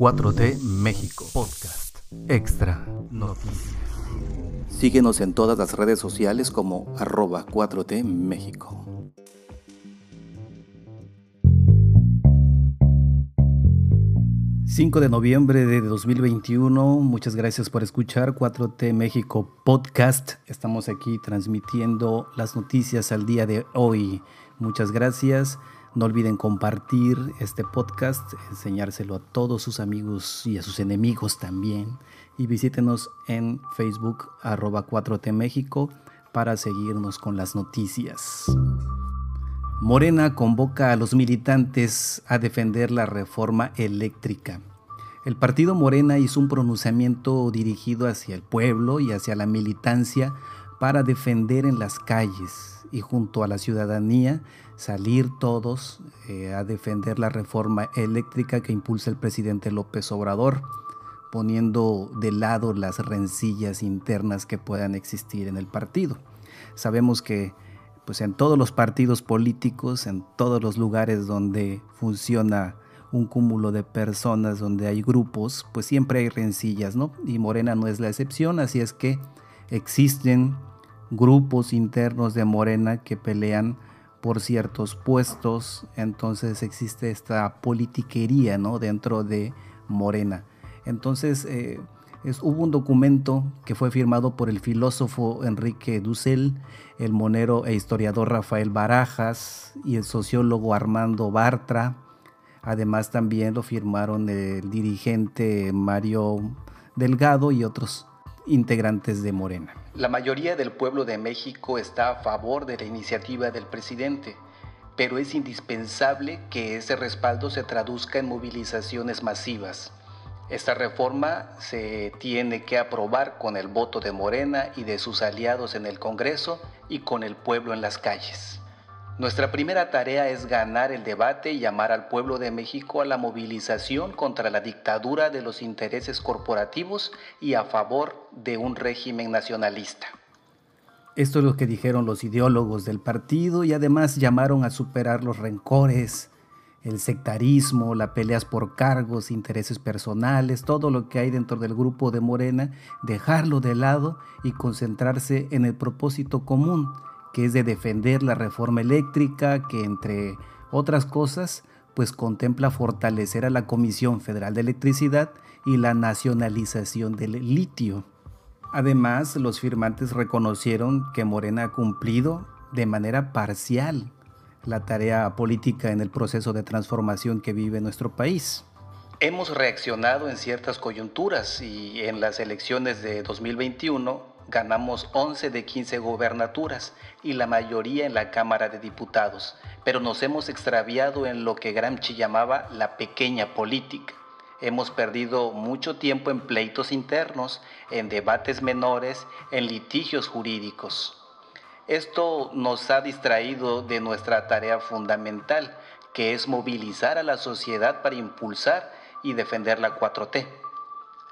4T México Podcast. Extra Noticias. Síguenos en todas las redes sociales como arroba 4T México. ...5 de noviembre de 2021... ...muchas gracias por escuchar 4T México Podcast... ...estamos aquí transmitiendo las noticias al día de hoy... ...muchas gracias... No olviden compartir este podcast, enseñárselo a todos sus amigos y a sus enemigos también. Y visítenos en Facebook arroba 4T México para seguirnos con las noticias. Morena convoca a los militantes a defender la reforma eléctrica. El partido Morena hizo un pronunciamiento dirigido hacia el pueblo y hacia la militancia para defender en las calles y junto a la ciudadanía salir todos eh, a defender la reforma eléctrica que impulsa el presidente López Obrador, poniendo de lado las rencillas internas que puedan existir en el partido. Sabemos que pues en todos los partidos políticos, en todos los lugares donde funciona un cúmulo de personas, donde hay grupos, pues siempre hay rencillas, ¿no? Y Morena no es la excepción, así es que existen grupos internos de Morena que pelean por ciertos puestos, entonces existe esta politiquería ¿no? dentro de Morena. Entonces eh, hubo un documento que fue firmado por el filósofo Enrique Dussel, el monero e historiador Rafael Barajas y el sociólogo Armando Bartra. Además también lo firmaron el dirigente Mario Delgado y otros integrantes de Morena. La mayoría del pueblo de México está a favor de la iniciativa del presidente, pero es indispensable que ese respaldo se traduzca en movilizaciones masivas. Esta reforma se tiene que aprobar con el voto de Morena y de sus aliados en el Congreso y con el pueblo en las calles. Nuestra primera tarea es ganar el debate y llamar al pueblo de México a la movilización contra la dictadura de los intereses corporativos y a favor de un régimen nacionalista. Esto es lo que dijeron los ideólogos del partido y además llamaron a superar los rencores, el sectarismo, las peleas por cargos, intereses personales, todo lo que hay dentro del grupo de Morena, dejarlo de lado y concentrarse en el propósito común que es de defender la reforma eléctrica, que entre otras cosas, pues contempla fortalecer a la Comisión Federal de Electricidad y la nacionalización del litio. Además, los firmantes reconocieron que Morena ha cumplido de manera parcial la tarea política en el proceso de transformación que vive nuestro país. Hemos reaccionado en ciertas coyunturas y en las elecciones de 2021 ganamos 11 de 15 gobernaturas y la mayoría en la Cámara de Diputados, pero nos hemos extraviado en lo que Gramsci llamaba la pequeña política. Hemos perdido mucho tiempo en pleitos internos, en debates menores, en litigios jurídicos. Esto nos ha distraído de nuestra tarea fundamental, que es movilizar a la sociedad para impulsar y defender la 4T.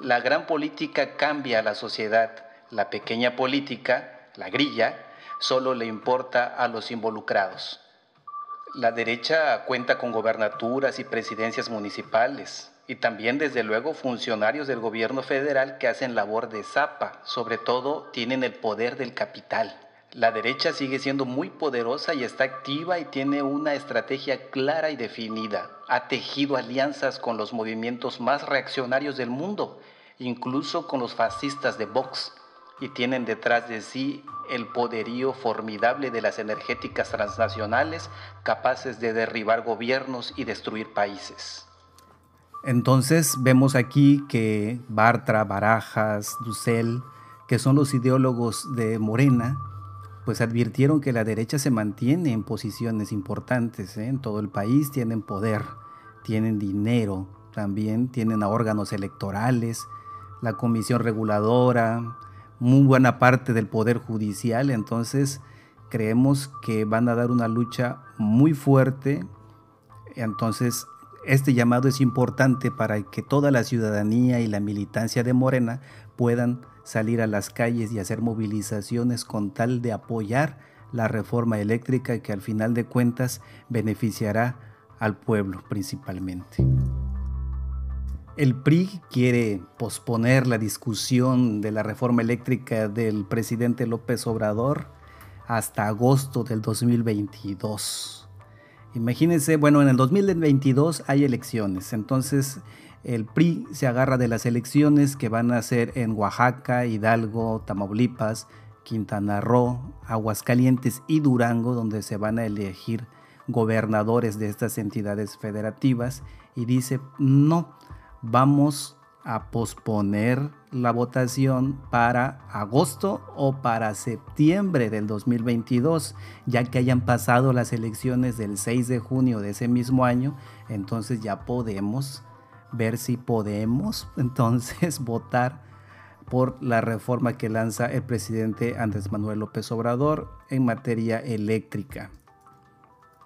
La gran política cambia a la sociedad, la pequeña política, la grilla, solo le importa a los involucrados. La derecha cuenta con gobernaturas y presidencias municipales y también desde luego funcionarios del gobierno federal que hacen labor de zapa, sobre todo tienen el poder del capital. La derecha sigue siendo muy poderosa y está activa y tiene una estrategia clara y definida. Ha tejido alianzas con los movimientos más reaccionarios del mundo, incluso con los fascistas de Vox y tienen detrás de sí el poderío formidable de las energéticas transnacionales capaces de derribar gobiernos y destruir países. Entonces vemos aquí que Bartra, Barajas, Dussel, que son los ideólogos de Morena, pues advirtieron que la derecha se mantiene en posiciones importantes ¿eh? en todo el país, tienen poder, tienen dinero, también tienen órganos electorales, la comisión reguladora, muy buena parte del poder judicial, entonces creemos que van a dar una lucha muy fuerte, entonces este llamado es importante para que toda la ciudadanía y la militancia de Morena puedan salir a las calles y hacer movilizaciones con tal de apoyar la reforma eléctrica que al final de cuentas beneficiará al pueblo principalmente. El PRI quiere posponer la discusión de la reforma eléctrica del presidente López Obrador hasta agosto del 2022. Imagínense, bueno, en el 2022 hay elecciones, entonces el PRI se agarra de las elecciones que van a ser en Oaxaca, Hidalgo, Tamaulipas, Quintana Roo, Aguascalientes y Durango, donde se van a elegir gobernadores de estas entidades federativas, y dice, no, vamos a posponer la votación para agosto o para septiembre del 2022, ya que hayan pasado las elecciones del 6 de junio de ese mismo año, entonces ya podemos ver si podemos entonces votar por la reforma que lanza el presidente Andrés Manuel López Obrador en materia eléctrica.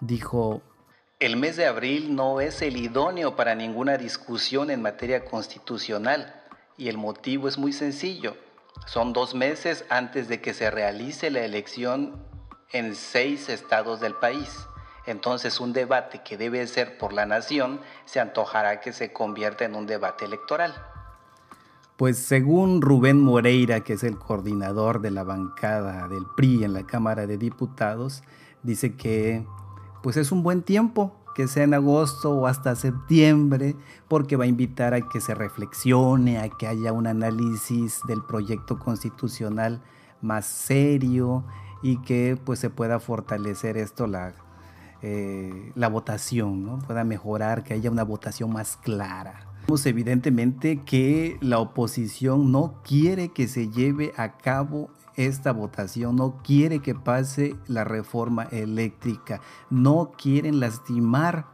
Dijo, el mes de abril no es el idóneo para ninguna discusión en materia constitucional y el motivo es muy sencillo. Son dos meses antes de que se realice la elección en seis estados del país. Entonces un debate que debe ser por la nación se antojará que se convierta en un debate electoral. Pues según Rubén Moreira, que es el coordinador de la bancada del PRI en la Cámara de Diputados, dice que pues es un buen tiempo que sea en agosto o hasta septiembre, porque va a invitar a que se reflexione, a que haya un análisis del proyecto constitucional más serio y que pues se pueda fortalecer esto la, eh, la votación, ¿no? pueda mejorar, que haya una votación más clara. Evidentemente que la oposición no quiere que se lleve a cabo esta votación, no quiere que pase la reforma eléctrica, no quieren lastimar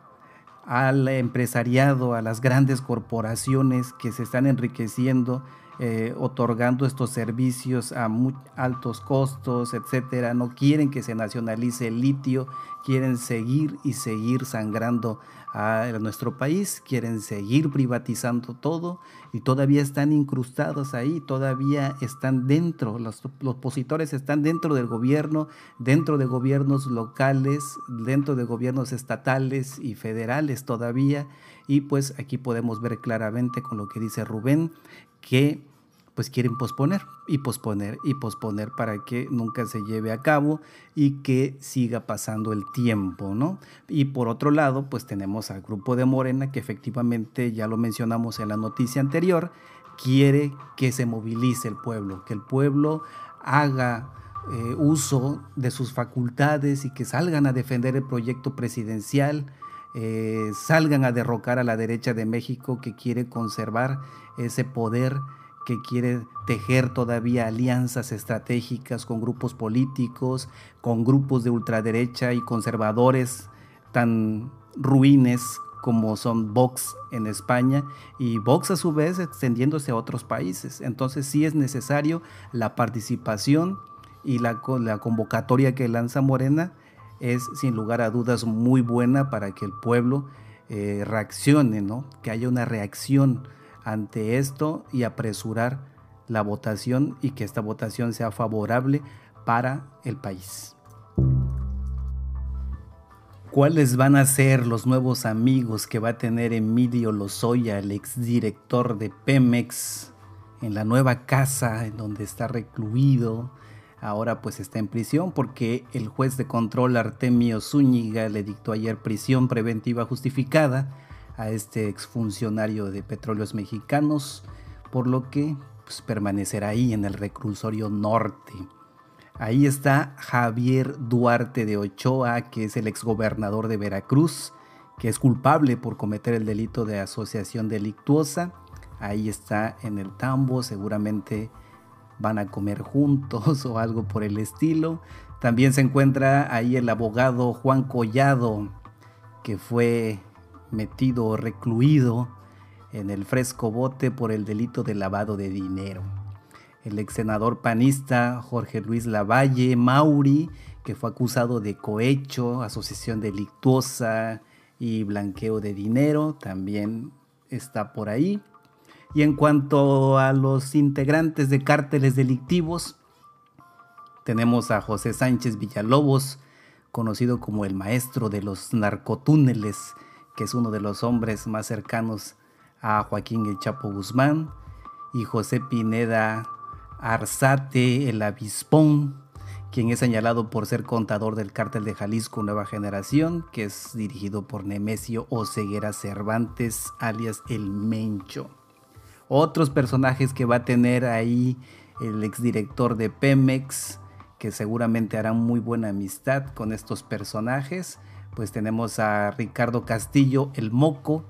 al empresariado, a las grandes corporaciones que se están enriqueciendo eh, otorgando estos servicios a altos costos, etcétera. No quieren que se nacionalice el litio, quieren seguir y seguir sangrando a nuestro país, quieren seguir privatizando todo y todavía están incrustados ahí, todavía están dentro, los, los opositores están dentro del gobierno, dentro de gobiernos locales, dentro de gobiernos estatales y federales todavía. Y pues aquí podemos ver claramente con lo que dice Rubén, que pues quieren posponer y posponer y posponer para que nunca se lleve a cabo y que siga pasando el tiempo, ¿no? Y por otro lado, pues tenemos al grupo de Morena que efectivamente, ya lo mencionamos en la noticia anterior, quiere que se movilice el pueblo, que el pueblo haga eh, uso de sus facultades y que salgan a defender el proyecto presidencial, eh, salgan a derrocar a la derecha de México que quiere conservar ese poder que quiere tejer todavía alianzas estratégicas con grupos políticos, con grupos de ultraderecha y conservadores tan ruines como son Vox en España y Vox a su vez extendiéndose a otros países. Entonces sí es necesario la participación y la, la convocatoria que lanza Morena es sin lugar a dudas muy buena para que el pueblo eh, reaccione, ¿no? que haya una reacción ante esto y apresurar la votación y que esta votación sea favorable para el país. ¿Cuáles van a ser los nuevos amigos que va a tener Emilio Lozoya, el exdirector de Pemex, en la nueva casa en donde está recluido? Ahora pues está en prisión porque el juez de control Artemio Zúñiga le dictó ayer prisión preventiva justificada a este exfuncionario de Petróleos Mexicanos, por lo que pues, permanecerá ahí en el reclusorio norte. Ahí está Javier Duarte de Ochoa, que es el exgobernador de Veracruz, que es culpable por cometer el delito de asociación delictuosa. Ahí está en el tambo, seguramente van a comer juntos o algo por el estilo. También se encuentra ahí el abogado Juan Collado, que fue metido o recluido en el fresco bote por el delito de lavado de dinero. El ex senador panista Jorge Luis Lavalle Mauri, que fue acusado de cohecho, asociación delictuosa y blanqueo de dinero, también está por ahí. Y en cuanto a los integrantes de cárteles delictivos, tenemos a José Sánchez Villalobos, conocido como el maestro de los narcotúneles, que es uno de los hombres más cercanos a Joaquín El Chapo Guzmán y José Pineda Arzate, el avispón, quien es señalado por ser contador del cártel de Jalisco Nueva Generación, que es dirigido por Nemesio Oceguera Cervantes, alias El Mencho. Otros personajes que va a tener ahí el exdirector de Pemex, que seguramente hará muy buena amistad con estos personajes. Pues tenemos a Ricardo Castillo, el Moco,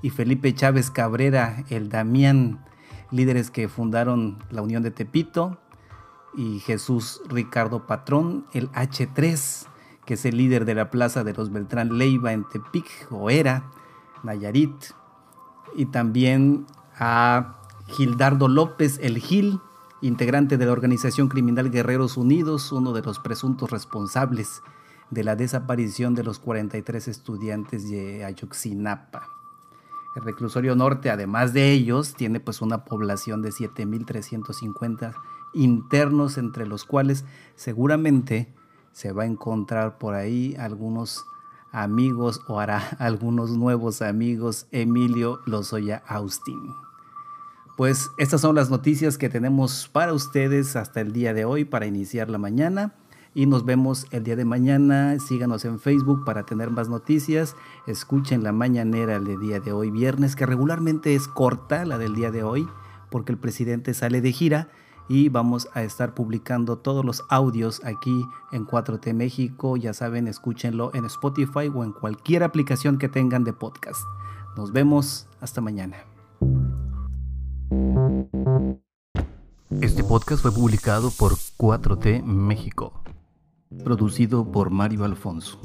y Felipe Chávez Cabrera, el Damián, líderes que fundaron la Unión de Tepito, y Jesús Ricardo Patrón, el H3, que es el líder de la Plaza de los Beltrán Leiva en Tepic, o era, Nayarit, y también a Gildardo López, el Gil, integrante de la organización criminal Guerreros Unidos, uno de los presuntos responsables de la desaparición de los 43 estudiantes de Ayuxinapa. El reclusorio norte, además de ellos, tiene pues una población de 7.350 internos, entre los cuales seguramente se va a encontrar por ahí algunos amigos o hará algunos nuevos amigos Emilio Lozoya Austin. Pues estas son las noticias que tenemos para ustedes hasta el día de hoy para iniciar la mañana y nos vemos el día de mañana. Síganos en Facebook para tener más noticias. Escuchen la mañanera el día de hoy, viernes, que regularmente es corta la del día de hoy porque el presidente sale de gira y vamos a estar publicando todos los audios aquí en 4T México. Ya saben, escúchenlo en Spotify o en cualquier aplicación que tengan de podcast. Nos vemos hasta mañana. Este podcast fue publicado por 4T México, producido por Mario Alfonso.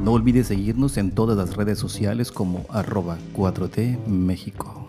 No olvides seguirnos en todas las redes sociales como arroba 4T México.